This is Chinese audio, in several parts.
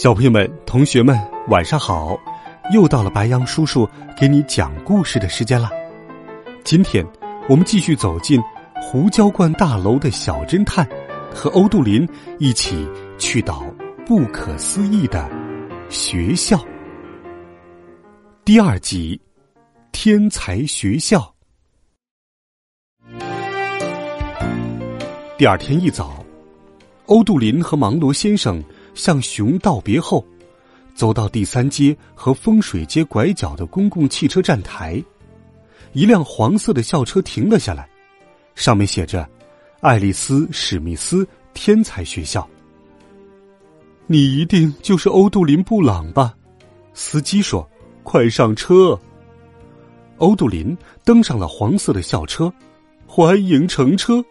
小朋友们、同学们，晚上好！又到了白杨叔叔给你讲故事的时间了。今天我们继续走进胡椒罐大楼的小侦探，和欧杜林一起去到不可思议的学校。第二集，天才学校。第二天一早，欧杜林和芒罗先生。向熊道别后，走到第三街和风水街拐角的公共汽车站台，一辆黄色的校车停了下来，上面写着“爱丽丝·史密斯天才学校”。你一定就是欧杜林·布朗吧？司机说：“快上车。”欧杜林登上了黄色的校车，欢迎乘车，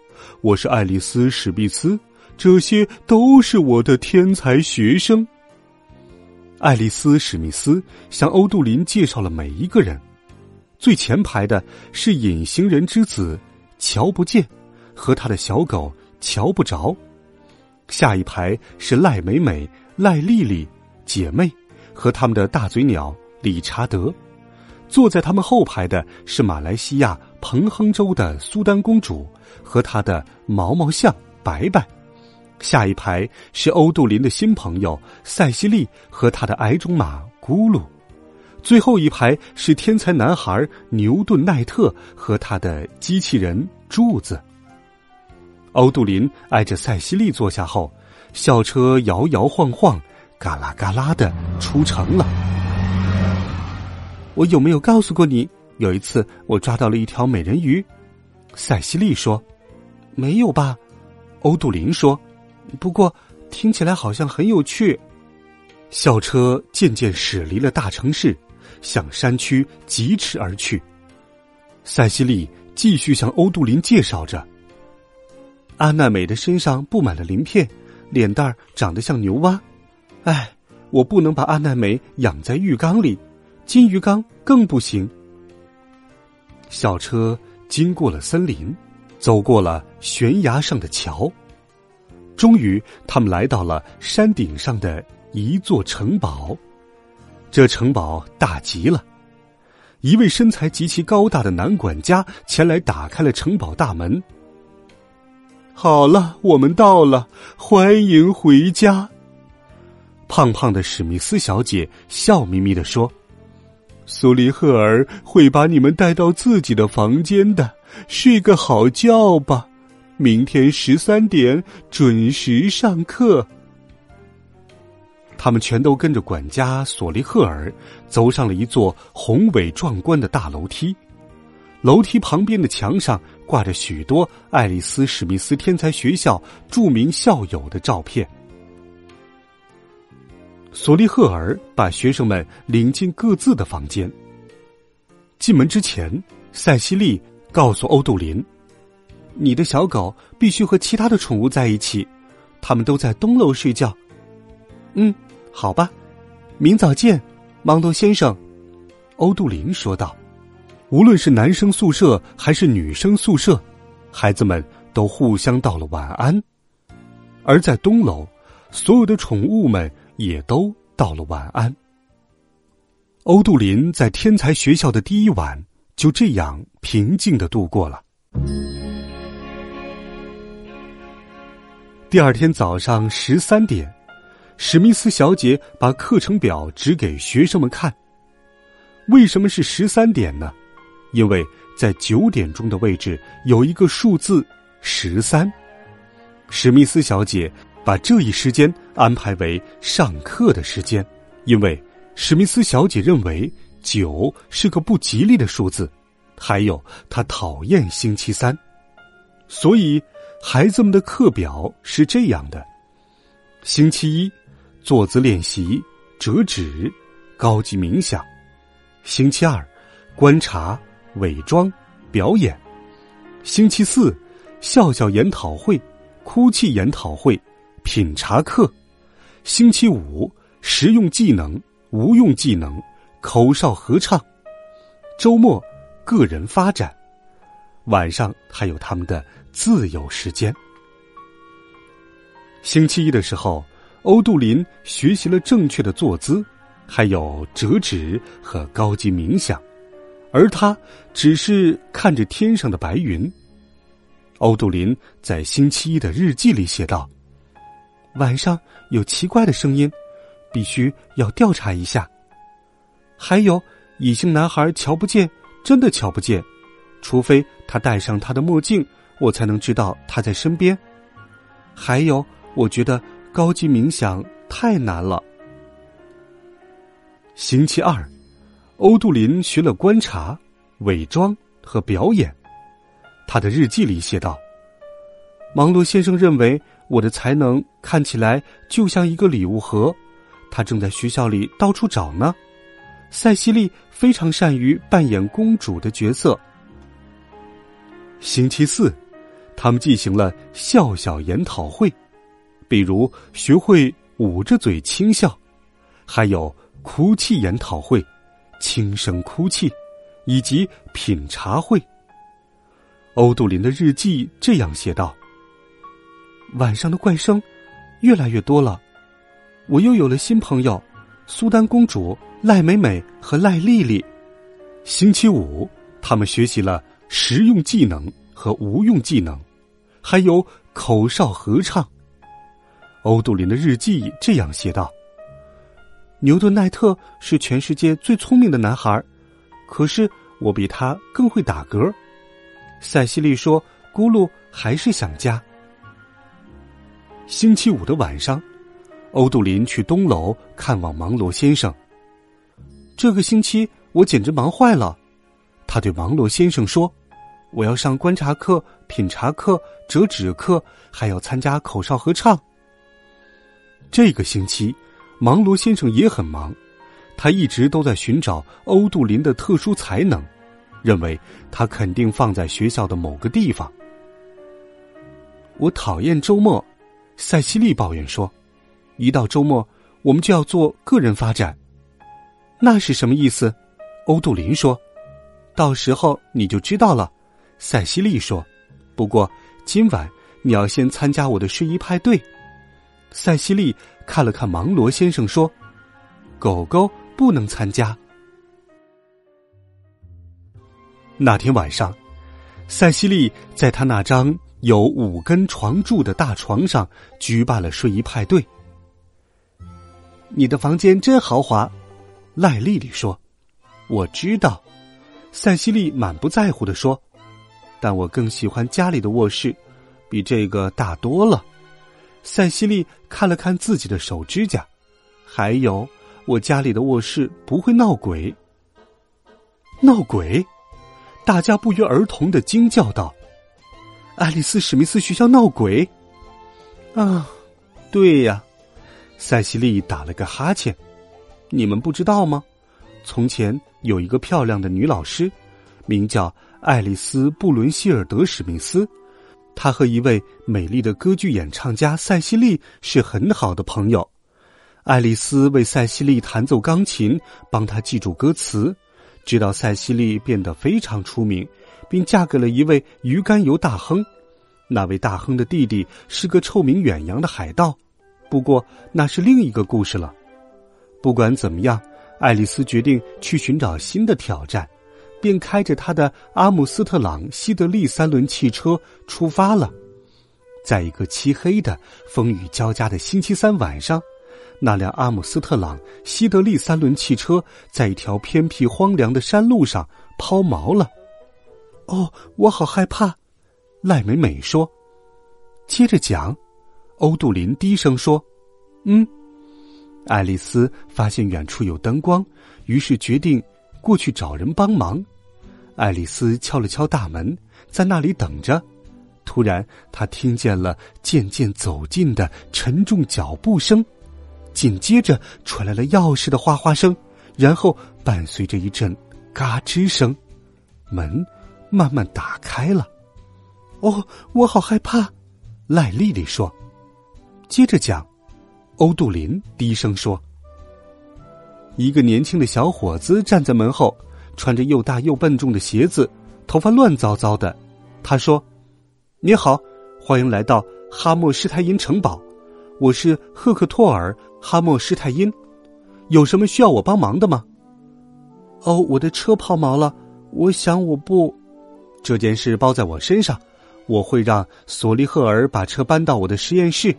我是爱丽丝·史密斯。这些都是我的天才学生。爱丽丝·史密斯向欧杜林介绍了每一个人。最前排的是隐形人之子瞧不见，和他的小狗瞧不着。下一排是赖美美、赖丽丽姐妹和他们的大嘴鸟理查德。坐在他们后排的是马来西亚彭亨州的苏丹公主和她的毛毛象白白。下一排是欧杜林的新朋友塞西莉和他的矮种马咕噜，最后一排是天才男孩牛顿奈特和他的机器人柱子。欧杜林挨着塞西莉坐下后，校车摇摇晃晃，嘎啦嘎啦的出城了。我有没有告诉过你，有一次我抓到了一条美人鱼？塞西莉说：“没有吧？”欧杜林说。不过，听起来好像很有趣。校车渐渐驶离了大城市，向山区疾驰而去。塞西莉继续向欧杜林介绍着：安娜美的身上布满了鳞片，脸蛋儿长得像牛蛙。哎，我不能把安娜美养在浴缸里，金鱼缸更不行。校车经过了森林，走过了悬崖上的桥。终于，他们来到了山顶上的一座城堡。这城堡大极了。一位身材极其高大的男管家前来打开了城堡大门。好了，我们到了，欢迎回家。胖胖的史密斯小姐笑眯眯的说：“苏黎赫尔会把你们带到自己的房间的，睡个好觉吧。”明天十三点准时上课。他们全都跟着管家索利赫尔走上了一座宏伟壮观的大楼梯。楼梯旁边的墙上挂着许多爱丽丝·史密斯天才学校著名校友的照片。索利赫尔把学生们领进各自的房间。进门之前，塞西莉告诉欧杜林。你的小狗必须和其他的宠物在一起，他们都在东楼睡觉。嗯，好吧，明早见，芒多先生。”欧杜林说道。无论是男生宿舍还是女生宿舍，孩子们都互相道了晚安。而在东楼，所有的宠物们也都道了晚安。欧杜林在天才学校的第一晚就这样平静的度过了。第二天早上十三点，史密斯小姐把课程表指给学生们看。为什么是十三点呢？因为在九点钟的位置有一个数字十三。史密斯小姐把这一时间安排为上课的时间，因为史密斯小姐认为九是个不吉利的数字，还有她讨厌星期三，所以。孩子们的课表是这样的：星期一，坐姿练习；折纸、高级冥想；星期二，观察、伪装、表演；星期四，笑笑研讨会、哭泣研讨会、品茶课；星期五，实用技能、无用技能、口哨合唱；周末，个人发展；晚上还有他们的自由时间。星期一的时候，欧杜林学习了正确的坐姿，还有折纸和高级冥想，而他只是看着天上的白云。欧杜林在星期一的日记里写道：“晚上有奇怪的声音，必须要调查一下。还有异性男孩瞧不见，真的瞧不见，除非他戴上他的墨镜，我才能知道他在身边。还有。”我觉得高级冥想太难了。星期二，欧杜林学了观察、伪装和表演。他的日记里写道：“芒罗先生认为我的才能看起来就像一个礼物盒，他正在学校里到处找呢。塞西莉非常善于扮演公主的角色。”星期四，他们进行了笑笑研讨会。比如学会捂着嘴轻笑，还有哭泣研讨会、轻声哭泣，以及品茶会。欧杜林的日记这样写道：“晚上的怪声越来越多了，我又有了新朋友——苏丹公主、赖美美和赖丽丽。星期五，他们学习了实用技能和无用技能，还有口哨合唱。”欧杜林的日记这样写道：“牛顿·奈特是全世界最聪明的男孩，可是我比他更会打嗝。”塞西莉说：“咕噜还是想家。”星期五的晚上，欧杜林去东楼看望芒罗先生。这个星期我简直忙坏了，他对芒罗先生说：“我要上观察课、品茶课、折纸课，还要参加口哨合唱。”这个星期，芒罗先生也很忙，他一直都在寻找欧杜林的特殊才能，认为他肯定放在学校的某个地方。我讨厌周末，塞西莉抱怨说：“一到周末，我们就要做个人发展。”那是什么意思？欧杜林说：“到时候你就知道了。”塞西莉说：“不过今晚你要先参加我的睡衣派对。”塞西莉看了看芒罗先生，说：“狗狗不能参加。”那天晚上，塞西莉在他那张有五根床柱的大床上举办了睡衣派对。你的房间真豪华，赖丽丽说：“我知道。”塞西莉满不在乎的说：“但我更喜欢家里的卧室，比这个大多了。”塞西莉看了看自己的手指甲，还有我家里的卧室不会闹鬼。闹鬼！大家不约而同的惊叫道：“爱丽丝·史密斯学校闹鬼！”啊，对呀，塞西莉打了个哈欠。你们不知道吗？从前有一个漂亮的女老师，名叫爱丽丝·布伦希尔德·史密斯。她和一位美丽的歌剧演唱家塞西莉是很好的朋友。爱丽丝为塞西莉弹奏钢琴，帮她记住歌词，直到塞西莉变得非常出名，并嫁给了一位鱼肝油大亨。那位大亨的弟弟是个臭名远扬的海盗，不过那是另一个故事了。不管怎么样，爱丽丝决定去寻找新的挑战。便开着他的阿姆斯特朗西德利三轮汽车出发了。在一个漆黑的、风雨交加的星期三晚上，那辆阿姆斯特朗西德利三轮汽车在一条偏僻荒凉的山路上抛锚了。哦，我好害怕！赖美美说。接着讲，欧杜林低声说：“嗯。”爱丽丝发现远处有灯光，于是决定。过去找人帮忙，爱丽丝敲了敲大门，在那里等着。突然，她听见了渐渐走近的沉重脚步声，紧接着传来了钥匙的哗哗声，然后伴随着一阵嘎吱声，门慢慢打开了。哦，我好害怕，赖丽丽说。接着讲，欧杜林低声说：“一个年轻的小伙子站在门后，穿着又大又笨重的鞋子，头发乱糟糟的。他说：‘你好，欢迎来到哈莫施泰因城堡，我是赫克托尔·哈莫施泰因，有什么需要我帮忙的吗？’哦，我的车抛锚了，我想我不，这件事包在我身上。”我会让索利赫尔把车搬到我的实验室。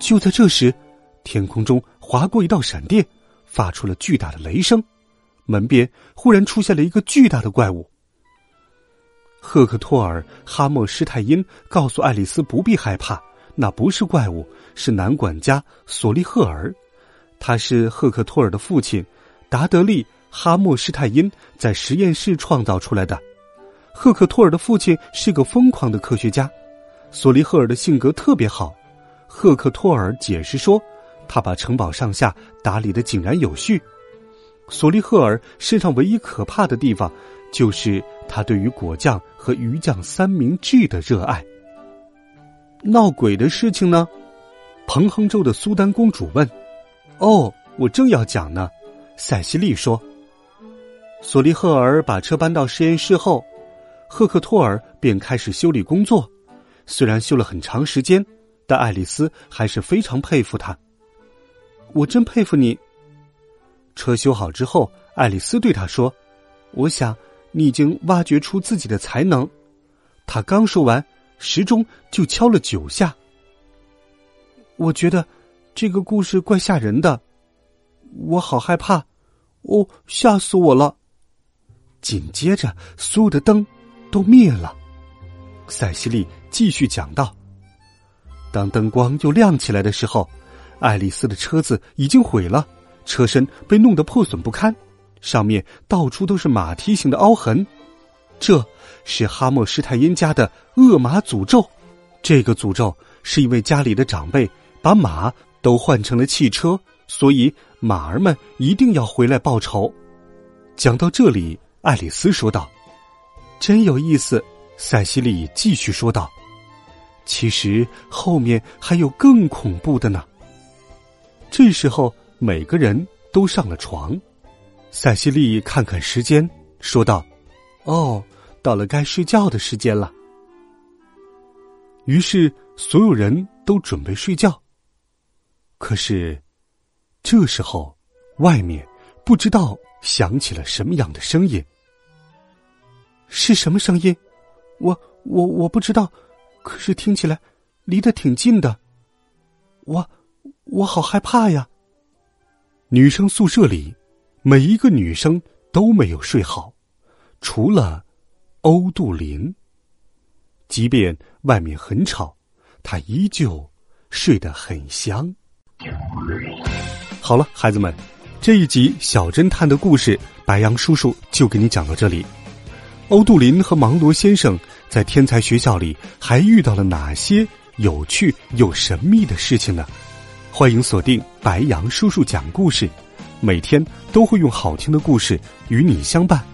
就在这时，天空中划过一道闪电，发出了巨大的雷声。门边忽然出现了一个巨大的怪物。赫克托尔·哈默施泰因告诉爱丽丝不必害怕，那不是怪物，是男管家索利赫尔。他是赫克托尔的父亲达德利·哈默施泰因在实验室创造出来的。赫克托尔的父亲是个疯狂的科学家，索利赫尔的性格特别好。赫克托尔解释说，他把城堡上下打理的井然有序。索利赫尔身上唯一可怕的地方，就是他对于果酱和鱼酱三明治的热爱。闹鬼的事情呢？彭亨州的苏丹公主问。哦，我正要讲呢。塞西莉说。索利赫尔把车搬到实验室后。赫克托尔便开始修理工作，虽然修了很长时间，但爱丽丝还是非常佩服他。我真佩服你。车修好之后，爱丽丝对他说：“我想你已经挖掘出自己的才能。”他刚说完，时钟就敲了九下。我觉得这个故事怪吓人的，我好害怕，哦，吓死我了！紧接着，所有的灯。都灭了，塞西莉继续讲道：“当灯光又亮起来的时候，爱丽丝的车子已经毁了，车身被弄得破损不堪，上面到处都是马蹄形的凹痕。这是哈莫施泰因家的恶马诅咒。这个诅咒是因为家里的长辈把马都换成了汽车，所以马儿们一定要回来报仇。”讲到这里，爱丽丝说道。真有意思，塞西莉继续说道：“其实后面还有更恐怖的呢。”这时候，每个人都上了床。塞西莉看看时间，说道：“哦，到了该睡觉的时间了。”于是，所有人都准备睡觉。可是，这时候，外面不知道响起了什么样的声音。是什么声音？我我我不知道，可是听起来离得挺近的。我我好害怕呀！女生宿舍里，每一个女生都没有睡好，除了欧杜林。即便外面很吵，她依旧睡得很香。好了，孩子们，这一集小侦探的故事，白杨叔叔就给你讲到这里。欧杜林和芒罗先生在天才学校里还遇到了哪些有趣又神秘的事情呢？欢迎锁定白杨叔叔讲故事，每天都会用好听的故事与你相伴。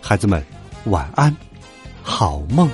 孩子们，晚安，好梦。